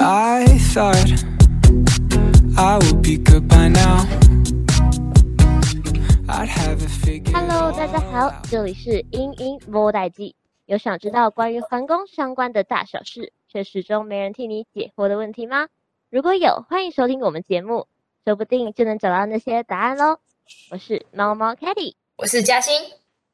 I thought I would be good by now. I'd have it figured Hello，大家好，这里是英英摸代记。有想知道关于皇宫相关的大小事，却始终没人替你解惑的问题吗？如果有，欢迎收听我们节目，说不定就能找到那些答案喽。我是猫猫 Caddy，我是嘉欣。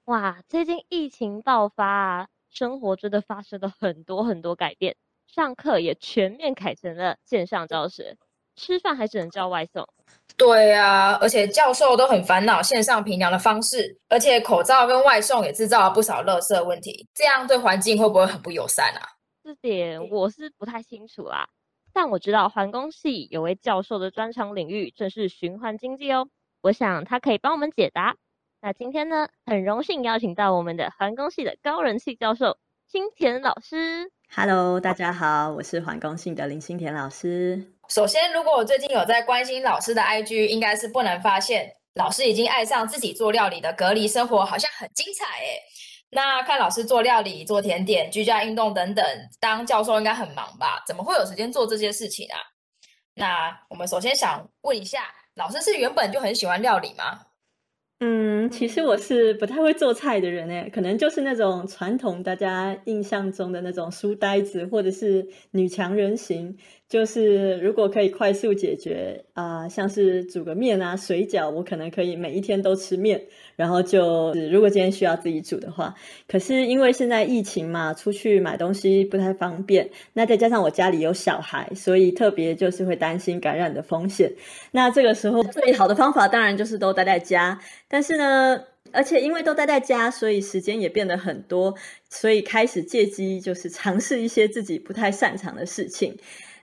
哇，最近疫情爆发啊，生活真的发生了很多很多改变。上课也全面改成了线上教学，吃饭还只能叫外送。对啊，而且教授都很烦恼线上评量的方式，而且口罩跟外送也制造了不少垃圾问题，这样对环境会不会很不友善啊？这点我是不太清楚啦，但我知道环工系有位教授的专长领域正是循环经济哦，我想他可以帮我们解答。那今天呢，很荣幸邀请到我们的环工系的高人气教授新田老师。Hello，大家好，我是环工系的林新田老师。首先，如果我最近有在关心老师的 IG，应该是不难发现，老师已经爱上自己做料理的隔离生活，好像很精彩诶。那看老师做料理、做甜点、居家运动等等，当教授应该很忙吧？怎么会有时间做这些事情啊？那我们首先想问一下，老师是原本就很喜欢料理吗？嗯，其实我是不太会做菜的人诶，可能就是那种传统大家印象中的那种书呆子，或者是女强人型。就是如果可以快速解决啊、像是煮个面啊、水饺，我可能可以每一天都吃面。然后就是如果今天需要自己煮的话，可是因为现在疫情嘛，出去买东西不太方便。那再加上我家里有小孩，所以特别就是会担心感染的风险。那这个时候最好的方法当然就是都待在家。但是呢，而且因为都待在家，所以时间也变得很多，所以开始借机就是尝试一些自己不太擅长的事情。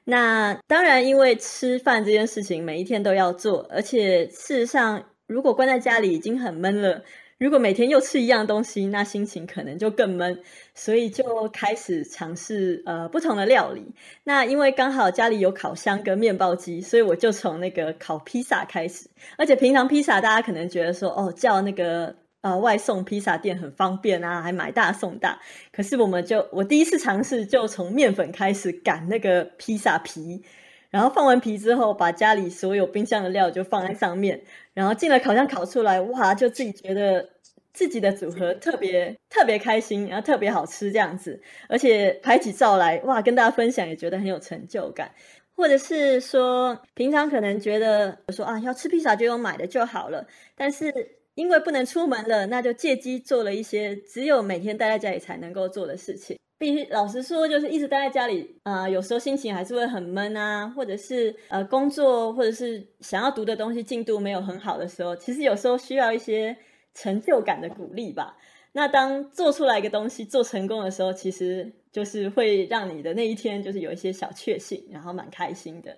那当然，因为吃饭这件事情每一天都要做，而且事实上，如果关在家里已经很闷了，如果每天又吃一样东西，那心情可能就更闷，所以就开始尝试呃不同的料理。那因为刚好家里有烤箱跟面包机，所以我就从那个烤披萨开始。而且平常披萨大家可能觉得说，哦，叫那个。呃，外送披萨店很方便啊，还买大送大。可是我们就我第一次尝试，就从面粉开始擀那个披萨皮，然后放完皮之后，把家里所有冰箱的料就放在上面，然后进了烤箱烤出来，哇，就自己觉得自己的组合特别特别开心，然后特别好吃这样子，而且拍起照来，哇，跟大家分享也觉得很有成就感。或者是说，平常可能觉得说啊，要吃披萨就用买的就好了，但是。因为不能出门了，那就借机做了一些只有每天待在家里才能够做的事情。必须老实说，就是一直待在家里啊、有时候心情还是会很闷啊，或者是呃工作或者是想要读的东西进度没有很好的时候，其实有时候需要一些成就感的鼓励吧。那当做出来一个东西做成功的时候，其实就是会让你的那一天就是有一些小确幸，然后蛮开心的。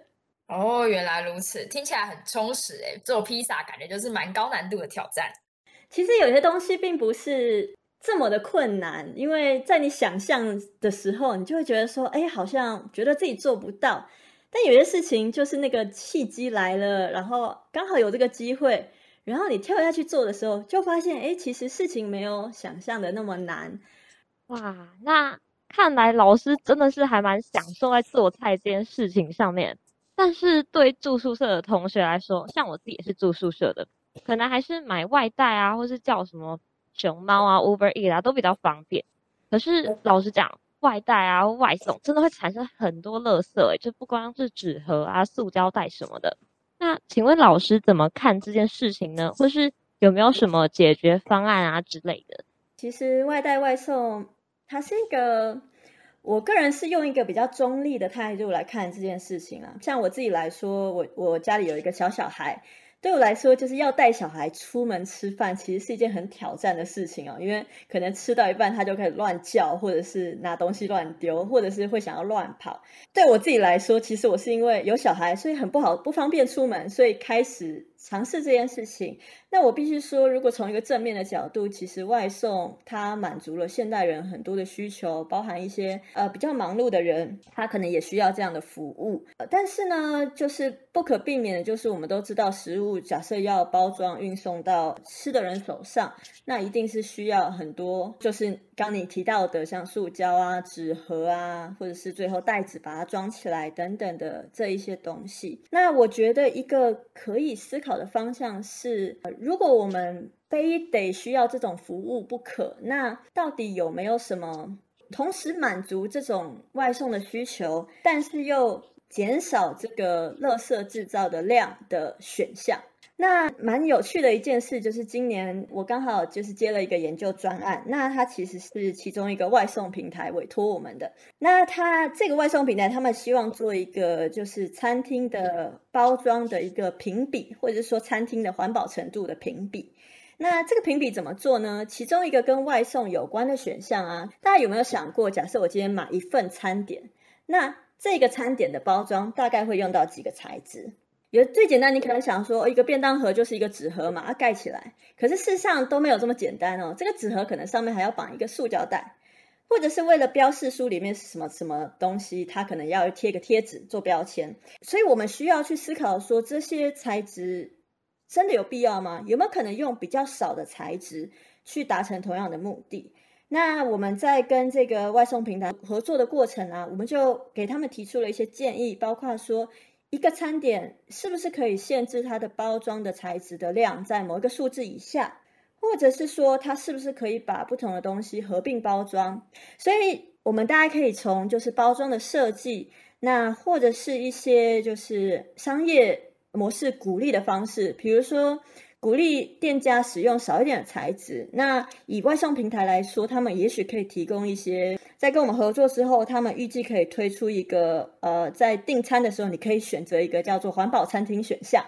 哦，原来如此，听起来很充实诶。做披萨感觉就是蛮高难度的挑战。其实有些东西并不是这么的困难，因为在你想象的时候，你就会觉得说，哎，好像觉得自己做不到。但有些事情就是那个契机来了，然后刚好有这个机会，然后你跳下去做的时候，就发现，哎，其实事情没有想象的那么难。哇，那看来老师真的是还蛮享受在做菜这件事情上面。但是对住宿舍的同学来说，像我自己也是住宿舍的，可能还是买外带啊，或是叫什么熊猫啊、Uber Eats 啊，都比较方便。可是老实讲，外带啊、外送真的会产生很多垃圾，诶，就不光是纸盒啊、塑胶袋什么的。那请问老师怎么看这件事情呢？或是有没有什么解决方案啊之类的？其实外带外送它是一个。我个人是用一个比较中立的态度来看这件事情啊，像我自己来说，我我家里有一个小小孩，对我来说就是要带小孩出门吃饭，其实是一件很挑战的事情哦，因为可能吃到一半他就开始乱叫，或者是拿东西乱丢，或者是会想要乱跑。对我自己来说，其实我是因为有小孩，所以很不好不方便出门，所以开始尝试这件事情。那我必须说，如果从一个正面的角度，其实外送它满足了现代人很多的需求，包含一些呃比较忙碌的人，他可能也需要这样的服务。呃，但是呢，就是不可避免的，就是我们都知道，食物假设要包装运送到吃的人手上，那一定是需要很多，就是刚你提到的，像塑胶啊、纸盒啊，或者是最后袋子把它装起来等等的这一些东西。那我觉得一个可以思考的方向是，如果我们非得需要这种服务不可，那到底有没有什么同时满足这种外送的需求，但是又减少这个垃圾制造的量的选项？那蛮有趣的一件事就是，今年我刚好就是接了一个研究专案，那它其实是其中一个外送平台委托我们的。那它这个外送平台，他们希望做一个就是餐厅的包装的一个评比，或者是说餐厅的环保程度的评比。那这个评比怎么做呢？其中一个跟外送有关的选项啊，大家有没有想过，假设我今天买一份餐点，那这个餐点的包装大概会用到几个材质？有最简单，你可能想说，一个便当盒就是一个纸盒嘛，它盖起来。可是事实上都没有这么简单哦。这个纸盒可能上面还要绑一个塑胶袋，或者是为了标示书里面是什么什么东西，它可能要贴个贴纸做标签。所以我们需要去思考说，这些材质真的有必要吗？有没有可能用比较少的材质去达成同样的目的？那我们在跟这个外送平台合作的过程啊，我们就给他们提出了一些建议，包括说。一个餐点是不是可以限制它的包装的材质的量在某一个数字以下，或者是说它是不是可以把不同的东西合并包装？所以，我们大家可以从就是包装的设计，那或者是一些就是商业模式鼓励的方式，比如说。鼓励店家使用少一点的材质。那以外送平台来说，他们也许可以提供一些，在跟我们合作之后，他们预计可以推出一个，呃，在订餐的时候，你可以选择一个叫做环保餐厅选项。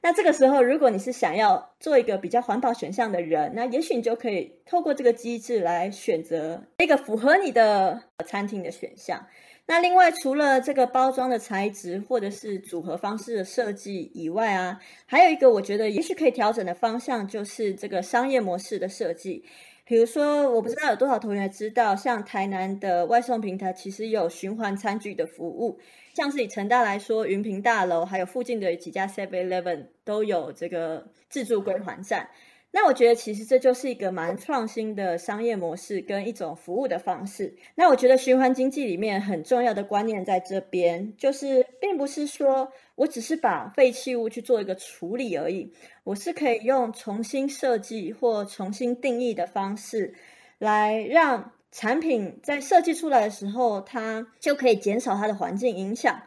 那这个时候，如果你是想要做一个比较环保选项的人，那也许你就可以透过这个机制来选择一个符合你的餐厅的选项。那另外，除了这个包装的材质或者是组合方式的设计以外啊，还有一个我觉得也许可以调整的方向，就是这个商业模式的设计。比如说，我不知道有多少同学知道，像台南的外送平台其实有循环餐具的服务，像是以成大来说，云平大楼还有附近的几家 Seven Eleven 都有这个自助归还站。那我觉得其实这就是一个蛮创新的商业模式跟一种服务的方式。那我觉得循环经济里面很重要的观念在这边，就是并不是说我只是把废弃物去做一个处理而已，我是可以用重新设计或重新定义的方式，来让产品在设计出来的时候，它就可以减少它的环境影响。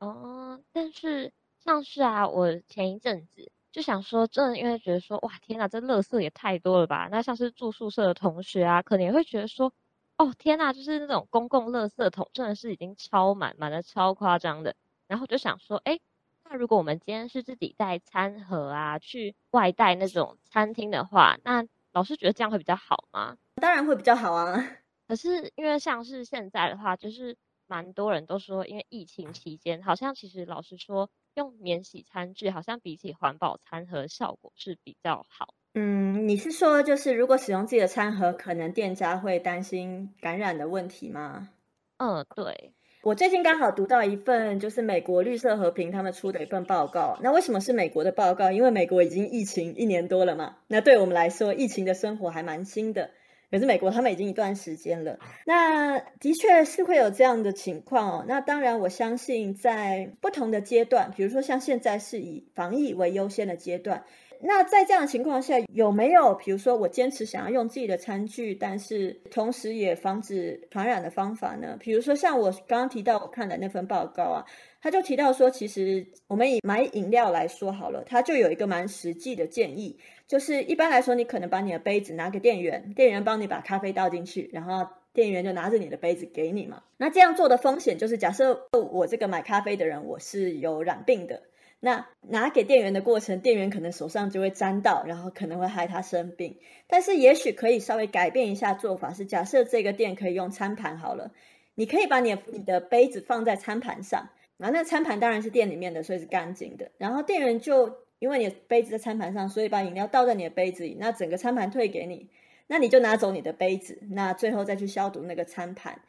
哦，但是像是啊，我前一阵子。就想说，真的，因为觉得说，哇，天哪，这垃圾也太多了吧？那像是住宿舍的同学啊，可能也会觉得说，哦，天哪，就是那种公共垃圾桶真的是已经超满，满的超夸张的。然后就想说，哎，那如果我们今天是自己带餐盒啊，去外带那种餐厅的话，那老师觉得这样会比较好吗？当然会比较好啊。可是因为像是现在的话，就是蛮多人都说，因为疫情期间，好像其实老实说。用免洗餐具好像比起环保餐盒效果是比较好。嗯，你是说就是如果使用自己的餐盒，可能店家会担心感染的问题吗？嗯，对。我最近刚好读到一份就是美国绿色和平他们出的一份报告。那为什么是美国的报告？因为美国已经疫情一年多了嘛。那对我们来说，疫情的生活还蛮新的。可是美国他们已经一段时间了，那的确是会有这样的情况哦。那当然，我相信在不同的阶段，比如说像现在是以防疫为优先的阶段，那在这样的情况下，有没有比如说我坚持想要用自己的餐具，但是同时也防止传染的方法呢？比如说像我刚刚提到我看的那份报告啊。他就提到说，其实我们以买饮料来说好了，他就有一个蛮实际的建议，就是一般来说，你可能把你的杯子拿给店员，店员帮你把咖啡倒进去，然后店员就拿着你的杯子给你嘛。那这样做的风险就是，假设我这个买咖啡的人我是有染病的，那拿给店员的过程，店员可能手上就会沾到，然后可能会害他生病。但是也许可以稍微改变一下做法，是假设这个店可以用餐盘好了，你可以把你的你的杯子放在餐盘上。然后那餐盘当然是店里面的，所以是干净的。然后店员就因为你的杯子在餐盘上，所以把饮料倒在你的杯子里，那整个餐盘退给你，那你就拿走你的杯子，那最后再去消毒那个餐盘，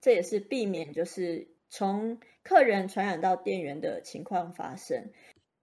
这也是避免就是从客人传染到店员的情况发生。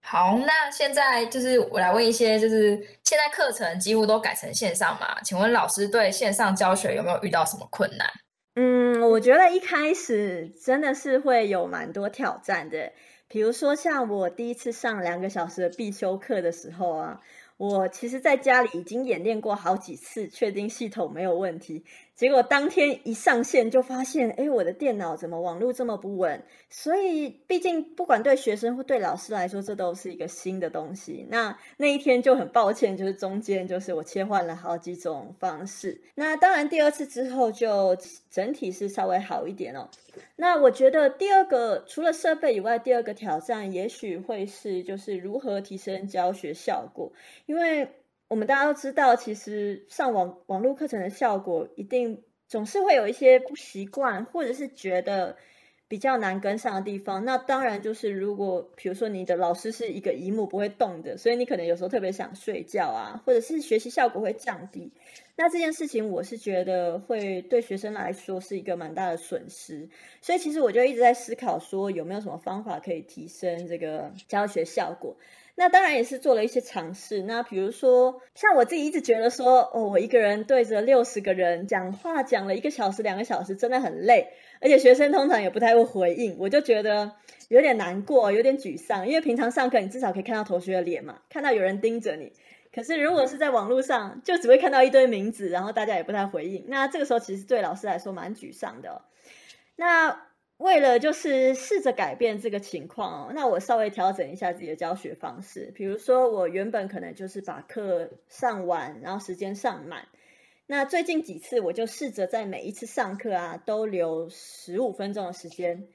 好，那现在就是我来问一些，就是现在课程几乎都改成线上嘛？请问老师对线上教学有没有遇到什么困难？嗯，我觉得一开始真的是会有蛮多挑战的，比如说像我第一次上两个小时的必修课的时候啊，我其实在家里已经演练过好几次，确定系统没有问题。结果当天一上线就发现，哎，我的电脑怎么网络这么不稳？所以，毕竟不管对学生或对老师来说，这都是一个新的东西。那那一天就很抱歉，就是中间就是我切换了好几种方式。那当然，第二次之后就整体是稍微好一点哦。那我觉得第二个除了设备以外，第二个挑战也许会是就是如何提升教学效果，因为。我们大家都知道，其实上网网络课程的效果，一定总是会有一些不习惯，或者是觉得比较难跟上的地方。那当然就是，如果比如说你的老师是一个一幕不会动的，所以你可能有时候特别想睡觉啊，或者是学习效果会降低。那这件事情，我是觉得会对学生来说是一个蛮大的损失。所以其实我就一直在思考，说有没有什么方法可以提升这个教学效果。那当然也是做了一些尝试。那比如说，像我自己一直觉得说，哦，我一个人对着六十个人讲话，讲了一个小时、两个小时，真的很累，而且学生通常也不太会回应，我就觉得有点难过，有点沮丧。因为平常上课，你至少可以看到同学的脸嘛，看到有人盯着你。可是如果是在网络上，就只会看到一堆名字，然后大家也不太回应。那这个时候其实对老师来说蛮沮丧的。那。为了就是试着改变这个情况哦，那我稍微调整一下自己的教学方式。比如说，我原本可能就是把课上完，然后时间上满。那最近几次，我就试着在每一次上课啊，都留十五分钟的时间，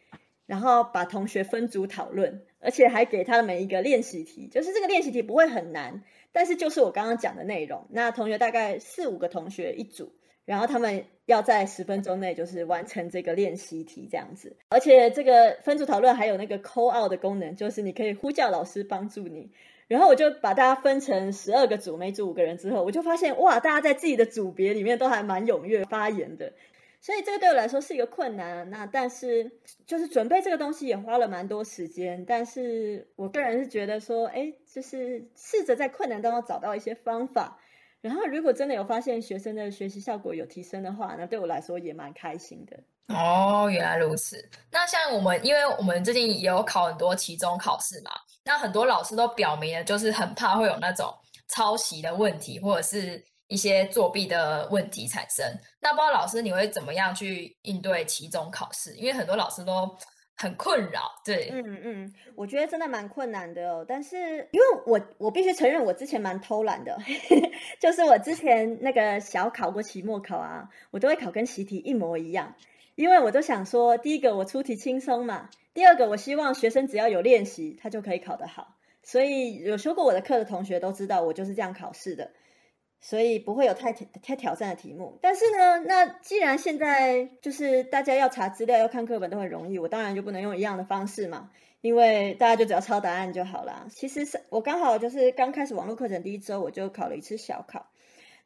然后把同学分组讨论，而且还给他们一个练习题，就是这个练习题不会很难，但是就是我刚刚讲的内容。那同学大概四五个同学一组。然后他们要在十分钟内就是完成这个练习题这样子，而且这个分组讨论还有那个 call out 的功能，就是你可以呼叫老师帮助你。然后我就把大家分成十二个组，每组五个人之后，我就发现哇，大家在自己的组别里面都还蛮踊跃发言的。所以这个对我来说是一个困难。那但是就是准备这个东西也花了蛮多时间，但是我个人是觉得说，哎，就是试着在困难当中找到一些方法。然后，如果真的有发现学生的学习效果有提升的话，那对我来说也蛮开心的。哦，原来如此。那像我们，因为我们最近也有考很多期中考试嘛，那很多老师都表明了，就是很怕会有那种抄袭的问题，或者是一些作弊的问题产生。那不知道老师你会怎么样去应对期中考试？因为很多老师都。很困扰，对，嗯嗯，我觉得真的蛮困难的哦。但是因为我我必须承认，我之前蛮偷懒的，就是我之前那个小考过期末考啊，我都会考跟习题一模一样，因为我都想说，第一个我出题轻松嘛，第二个我希望学生只要有练习，他就可以考得好。所以有修过我的课的同学都知道，我就是这样考试的。所以不会有太太挑战的题目，但是呢，那既然现在就是大家要查资料、要看课本都很容易，我当然就不能用一样的方式嘛，因为大家就只要抄答案就好了。其实是我刚好就是刚开始网络课程第一周，我就考了一次小考，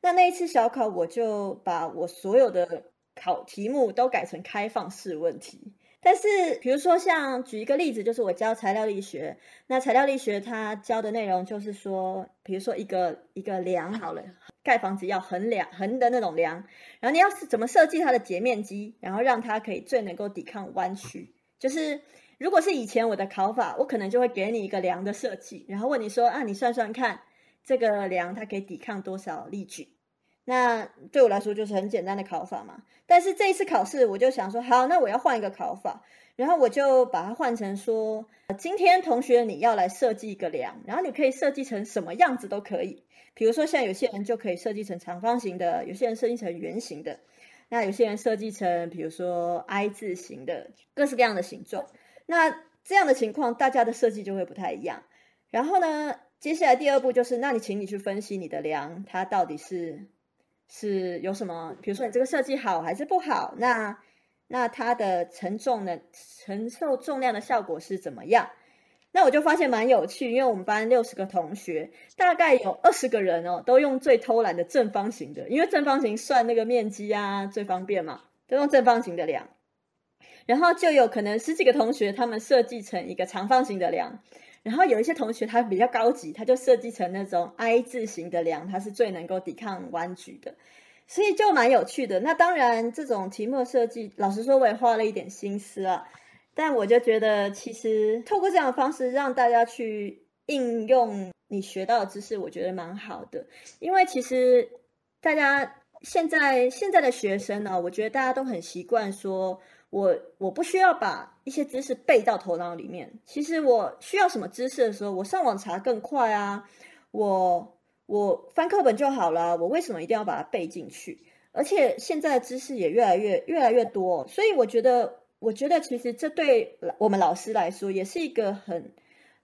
那那一次小考我就把我所有的考题目都改成开放式问题。但是，比如说，像举一个例子，就是我教材料力学。那材料力学它教的内容就是说，比如说一个一个梁好了，盖房子要横梁横的那种梁，然后你要是怎么设计它的截面积，然后让它可以最能够抵抗弯曲。就是如果是以前我的考法，我可能就会给你一个梁的设计，然后问你说啊，你算算看，这个梁它可以抵抗多少力矩？那对我来说就是很简单的考法嘛，但是这一次考试我就想说，好，那我要换一个考法，然后我就把它换成说，今天同学你要来设计一个梁，然后你可以设计成什么样子都可以，比如说像有些人就可以设计成长方形的，有些人设计成圆形的，那有些人设计成比如说 I 字形的，各式各样的形状。那这样的情况，大家的设计就会不太一样。然后呢，接下来第二步就是，那你请你去分析你的梁，它到底是。是有什么？比如说你这个设计好还是不好？那那它的承重的承受重量的效果是怎么样？那我就发现蛮有趣，因为我们班六十个同学，大概有二十个人哦，都用最偷懒的正方形的，因为正方形算那个面积啊最方便嘛，都用正方形的量。然后就有可能十几个同学他们设计成一个长方形的量，然后有一些同学他比较高级，他就设计成那种 I 字形的梁，它是最能够抵抗弯曲的，所以就蛮有趣的。那当然这种题目设计，老实说我也花了一点心思啊。但我就觉得，其实透过这样的方式让大家去应用你学到的知识，我觉得蛮好的。因为其实大家现在现在的学生呢，我觉得大家都很习惯说，我我不需要把一些知识背到头脑里面。其实我需要什么知识的时候，我上网查更快啊，我我翻课本就好了。我为什么一定要把它背进去？而且现在的知识也越来越越来越多，所以我觉得。我觉得其实这对我们老师来说也是一个很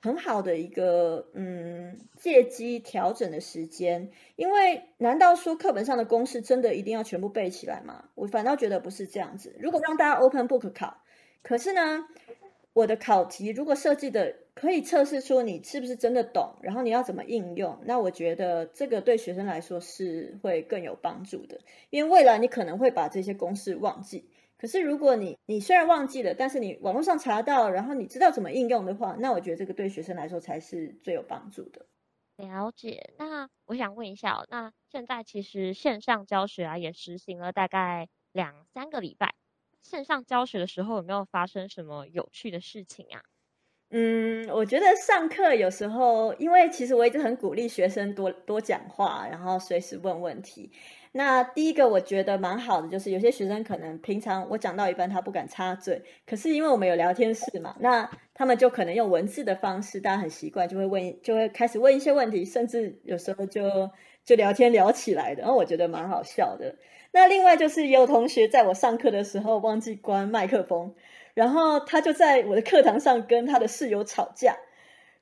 很好的一个嗯借机调整的时间，因为难道说课本上的公式真的一定要全部背起来吗？我反倒觉得不是这样子。如果让大家 open book 考，可是呢，我的考题如果设计的可以测试出你是不是真的懂，然后你要怎么应用，那我觉得这个对学生来说是会更有帮助的，因为未来你可能会把这些公式忘记。可是，如果你你虽然忘记了，但是你网络上查到，然后你知道怎么应用的话，那我觉得这个对学生来说才是最有帮助的。了解。那我想问一下，那现在其实线上教学啊也实行了大概两三个礼拜，线上教学的时候有没有发生什么有趣的事情啊？嗯，我觉得上课有时候，因为其实我一直很鼓励学生多多讲话，然后随时问问题。那第一个我觉得蛮好的，就是有些学生可能平常我讲到一半他不敢插嘴，可是因为我们有聊天室嘛，那他们就可能用文字的方式，大家很习惯就会问，就会开始问一些问题，甚至有时候就就聊天聊起来的，然后我觉得蛮好笑的。那另外就是也有同学在我上课的时候忘记关麦克风，然后他就在我的课堂上跟他的室友吵架。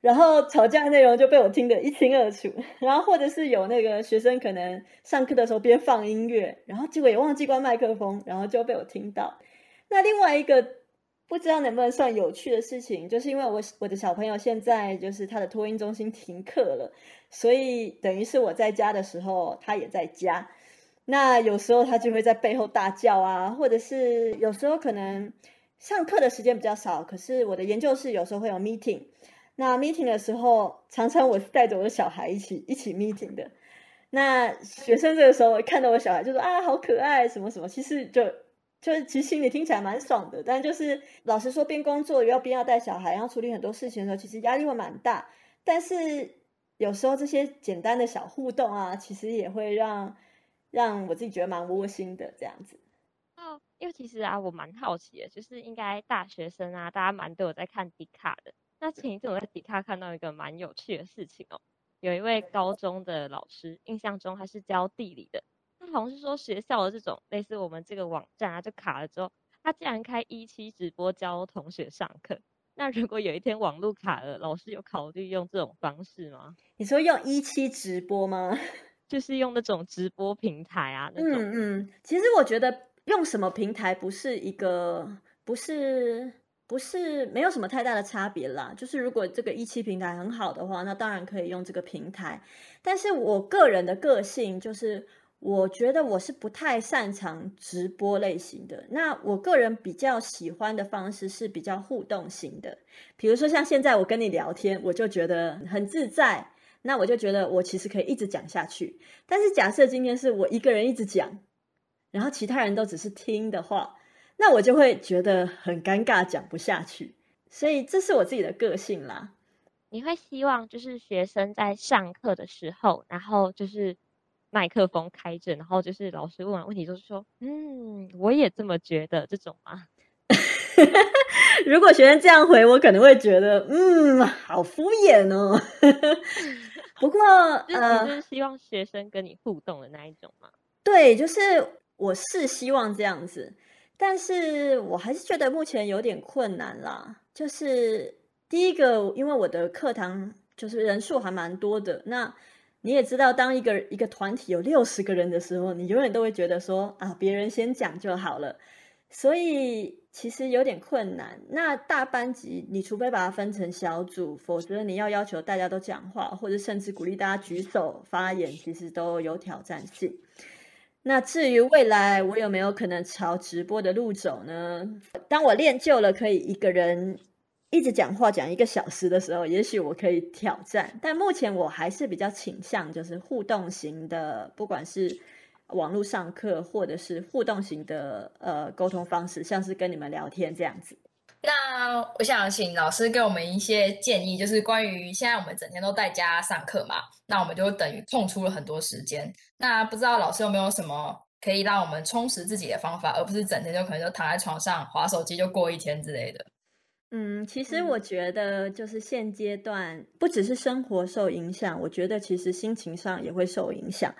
然后吵架的内容就被我听得一清二楚，然后或者是有那个学生可能上课的时候边放音乐，然后结果也忘记关麦克风，然后就被我听到。那另外一个不知道能不能算有趣的事情，就是因为我我的小朋友现在就是他的托婴中心停课了，所以等于是我在家的时候，他也在家。那有时候他就会在背后大叫啊，或者是有时候可能上课的时间比较少，可是我的研究室有时候会有 meeting。那 meeting 的时候，常常我是带着我的小孩一起一起 meeting 的。那学生这个时候看到我小孩，就说啊，好可爱，什么什么。其实就就其实心里听起来蛮爽的，但就是老实说，边工作又要边要带小孩，然后处理很多事情的时候，其实压力会蛮大。但是有时候这些简单的小互动啊，其实也会让让我自己觉得蛮窝心的这样子。哦，因为其实啊，我蛮好奇的，就是应该大学生啊，大家蛮都有在看迪卡的。那前一阵我在迪卡看到一个蛮有趣的事情哦，有一位高中的老师，印象中他是教地理的，他好像是说学校的这种类似我们这个网站啊，就卡了之后，他竟然开一期直播教同学上课。那如果有一天网络卡了，老师有考虑用这种方式吗？你说用一期直播吗？就是用那种直播平台啊，那种。嗯嗯，其实我觉得用什么平台不是一个，不是。不是没有什么太大的差别啦，就是如果这个一期平台很好的话，那当然可以用这个平台。但是我个人的个性就是，我觉得我是不太擅长直播类型的。那我个人比较喜欢的方式是比较互动型的，比如说像现在我跟你聊天，我就觉得很自在，那我就觉得我其实可以一直讲下去。但是假设今天是我一个人一直讲，然后其他人都只是听的话。那我就会觉得很尴尬，讲不下去，所以这是我自己的个性啦。你会希望就是学生在上课的时候，然后就是麦克风开着，然后就是老师问完问题就是说，嗯，我也这么觉得这种吗？如果学生这样回，我可能会觉得，嗯，好敷衍哦。不过，呃，就是希望学生跟你互动的那一种嘛？对，就是我是希望这样子。但是我还是觉得目前有点困难啦。就是第一个，因为我的课堂就是人数还蛮多的。那你也知道，当一个一个团体有六十个人的时候，你永远都会觉得说啊，别人先讲就好了。所以其实有点困难。那大班级，你除非把它分成小组，否则你要要求大家都讲话，或者甚至鼓励大家举手发言，其实都有挑战性。那至于未来我有没有可能朝直播的路走呢？当我练就了可以一个人一直讲话讲一个小时的时候，也许我可以挑战。但目前我还是比较倾向就是互动型的，不管是。网络上课或者是互动型的呃沟通方式，像是跟你们聊天这样子。那我想请老师给我们一些建议，就是关于现在我们整天都在家上课嘛，那我们就等于空出了很多时间。那不知道老师有没有什么可以让我们充实自己的方法，而不是整天就可能就躺在床上滑手机就过一天之类的。嗯，其实我觉得就是现阶段不只是生活受影响，我觉得其实心情上也会受影响。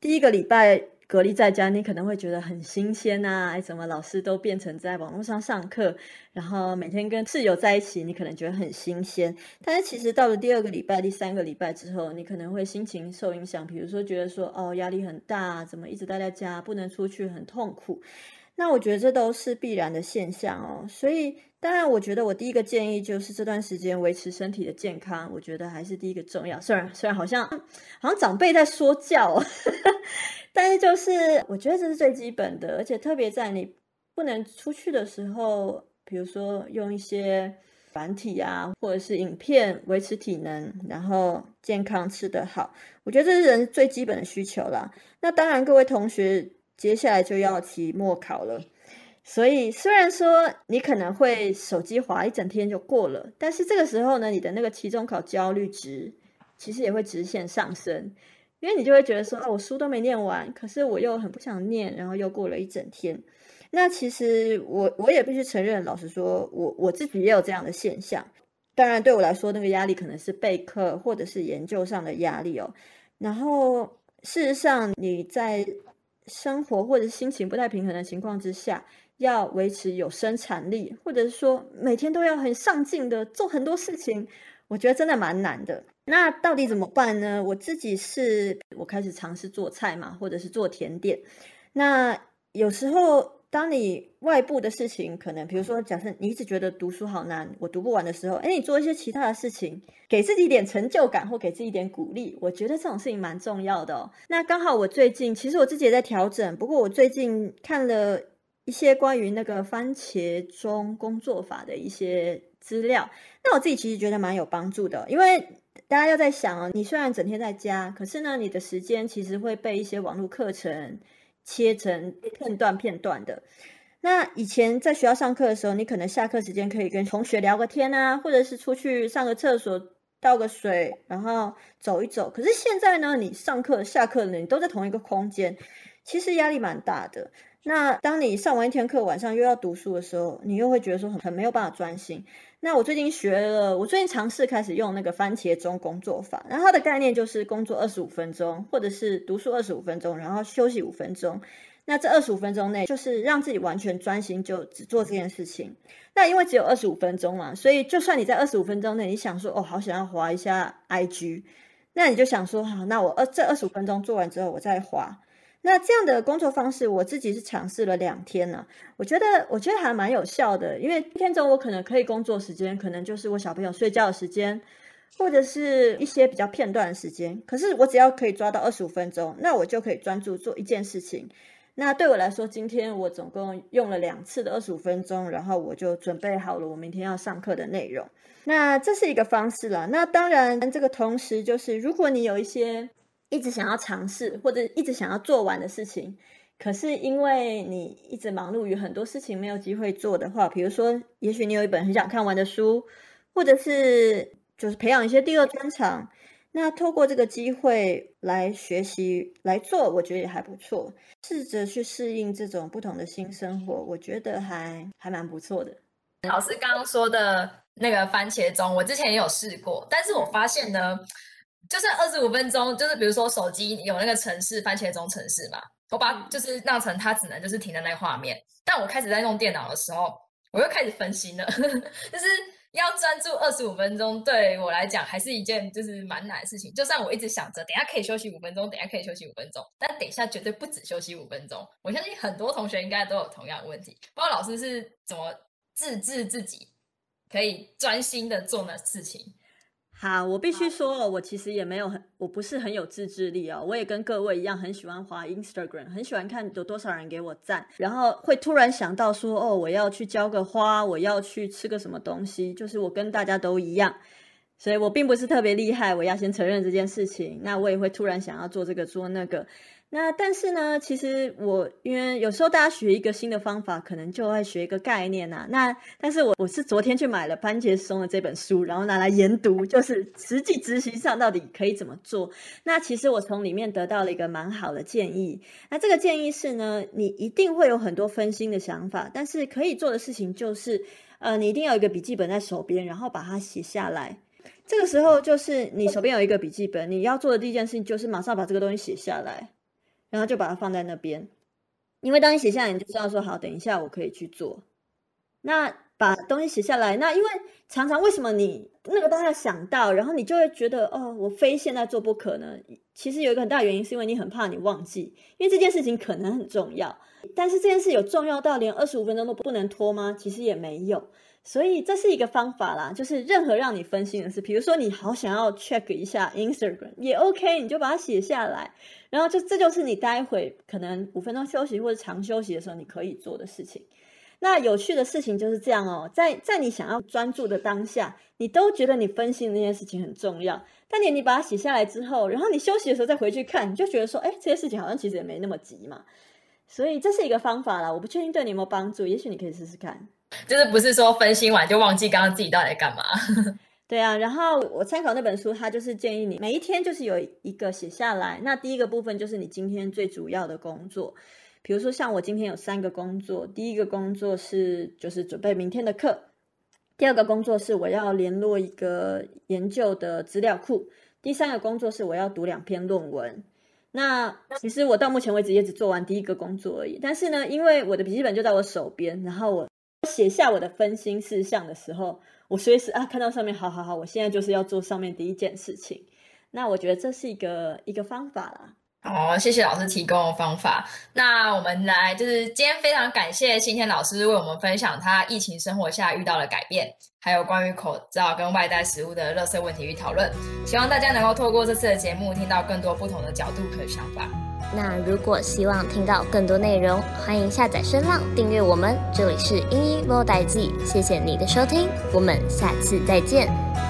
第一个礼拜隔离在家，你可能会觉得很新鲜啊！哎，怎么老师都变成在网络上上课，然后每天跟室友在一起，你可能觉得很新鲜。但是其实到了第二个礼拜、第三个礼拜之后，你可能会心情受影响，比如说觉得说哦，压力很大，怎么一直待在家，不能出去，很痛苦。那我觉得这都是必然的现象哦。所以当然，我觉得我第一个建议就是这段时间维持身体的健康，我觉得还是第一个重要。虽然虽然好像好像长辈在说教哦。但是就是，我觉得这是最基本的，而且特别在你不能出去的时候，比如说用一些繁体啊，或者是影片维持体能，然后健康吃得好，我觉得这是人最基本的需求啦。那当然，各位同学接下来就要期末考了，所以虽然说你可能会手机滑一整天就过了，但是这个时候呢，你的那个期中考焦虑值其实也会直线上升。因为你就会觉得说，哦，我书都没念完，可是我又很不想念，然后又过了一整天。那其实我我也必须承认，老实说，我我自己也有这样的现象。当然，对我来说，那个压力可能是备课或者是研究上的压力哦。然后，事实上，你在生活或者心情不太平衡的情况之下，要维持有生产力，或者是说每天都要很上进的做很多事情。我觉得真的蛮难的。那到底怎么办呢？我自己是，我开始尝试做菜嘛，或者是做甜点。那有时候，当你外部的事情可能，比如说，假设你一直觉得读书好难，我读不完的时候，诶，你做一些其他的事情，给自己一点成就感，或给自己一点鼓励，我觉得这种事情蛮重要的哦。那刚好我最近，其实我自己也在调整，不过我最近看了一些关于那个番茄钟工作法的一些资料。那我自己其实觉得蛮有帮助的，因为大家要在想哦，你虽然整天在家，可是呢，你的时间其实会被一些网络课程切成片段片段的。那以前在学校上课的时候，你可能下课时间可以跟同学聊个天啊，或者是出去上个厕所、倒个水，然后走一走。可是现在呢，你上课、下课呢，你都在同一个空间，其实压力蛮大的。那当你上完一天课，晚上又要读书的时候，你又会觉得说很很没有办法专心。那我最近学了，我最近尝试开始用那个番茄钟工作法。然后它的概念就是工作二十五分钟，或者是读书二十五分钟，然后休息五分钟。那这二十五分钟内，就是让自己完全专心，就只做这件事情。那因为只有二十五分钟嘛，所以就算你在二十五分钟内，你想说哦，好想要滑一下 IG，那你就想说好，那我二这二十五分钟做完之后，我再滑。那这样的工作方式，我自己是尝试了两天呢。我觉得，我觉得还蛮有效的。因为一天中我可能可以工作时间，可能就是我小朋友睡觉的时间，或者是一些比较片段的时间。可是我只要可以抓到二十五分钟，那我就可以专注做一件事情。那对我来说，今天我总共用了两次的二十五分钟，然后我就准备好了我明天要上课的内容。那这是一个方式啦。那当然，这个同时就是如果你有一些。一直想要尝试或者一直想要做完的事情，可是因为你一直忙碌于很多事情，没有机会做的话，比如说，也许你有一本很想看完的书，或者是就是培养一些第二专长，那透过这个机会来学习来做，我觉得也还不错。试着去适应这种不同的新生活，我觉得还还蛮不错的。老师刚刚说的那个番茄钟，我之前也有试过，但是我发现呢。就是二十五分钟，就是比如说手机有那个城市番茄钟城市嘛，我把就是让成它只能就是停在那个画面。但我开始在用电脑的时候，我又开始分心了，就是要专专注二十五分钟，对我来讲还是一件就是蛮难的事情。就算我一直想着，等下可以休息五分钟，等下可以休息五分钟，但等一下绝对不止休息五分钟。我相信很多同学应该都有同样的问题。不知道老师是怎么自制自己，可以专心的做那事情。好，我必须说，我其实也没有很，我不是很有自制力哦。我也跟各位一样，很喜欢滑 Instagram，很喜欢看有多少人给我赞，然后会突然想到说，哦，我要去浇个花，我要去吃个什么东西，就是我跟大家都一样，所以我并不是特别厉害，我要先承认这件事情。那我也会突然想要做这个做那个。那但是呢，其实我因为有时候大家学一个新的方法，可能就会学一个概念呐、啊。那但是我我是昨天去买了番茄松的这本书，然后拿来研读，就是实际执行上到底可以怎么做。那其实我从里面得到了一个蛮好的建议。那这个建议是呢，你一定会有很多分心的想法，但是可以做的事情就是，呃，你一定要有一个笔记本在手边，然后把它写下来。这个时候就是你手边有一个笔记本，你要做的第一件事情就是马上把这个东西写下来。然后就把它放在那边，因为当你写下来，你就知道说好，等一下我可以去做。那把东西写下来，那因为常常为什么你那个当下想到，然后你就会觉得哦，我非现在做不可呢？其实有一个很大原因，是因为你很怕你忘记，因为这件事情可能很重要。但是这件事有重要到连二十五分钟都不能拖吗？其实也没有。所以这是一个方法啦，就是任何让你分心的事，比如说你好想要 check 一下 Instagram 也 OK，你就把它写下来，然后就这就是你待会可能五分钟休息或者长休息的时候你可以做的事情。那有趣的事情就是这样哦，在在你想要专注的当下，你都觉得你分心的那件事情很重要，但你你把它写下来之后，然后你休息的时候再回去看，你就觉得说，哎，这些事情好像其实也没那么急嘛。所以这是一个方法啦，我不确定对你有没有帮助，也许你可以试试看。就是不是说分心完就忘记刚刚自己到底在干嘛？对啊，然后我参考那本书，它就是建议你每一天就是有一个写下来。那第一个部分就是你今天最主要的工作，比如说像我今天有三个工作，第一个工作是就是准备明天的课，第二个工作是我要联络一个研究的资料库，第三个工作是我要读两篇论文。那其实我到目前为止也只做完第一个工作而已，但是呢，因为我的笔记本就在我手边，然后我。写下我的分心事项的时候，我随时啊看到上面，好好好，我现在就是要做上面第一件事情。那我觉得这是一个一个方法啦。好，谢谢老师提供的方法。那我们来，就是今天非常感谢新天老师为我们分享他疫情生活下遇到的改变，还有关于口罩跟外带食物的垃圾问题与讨论。希望大家能够透过这次的节目，听到更多不同的角度和想法。那如果希望听到更多内容，欢迎下载声浪订阅我们。这里是英英播代记，谢谢你的收听，我们下次再见。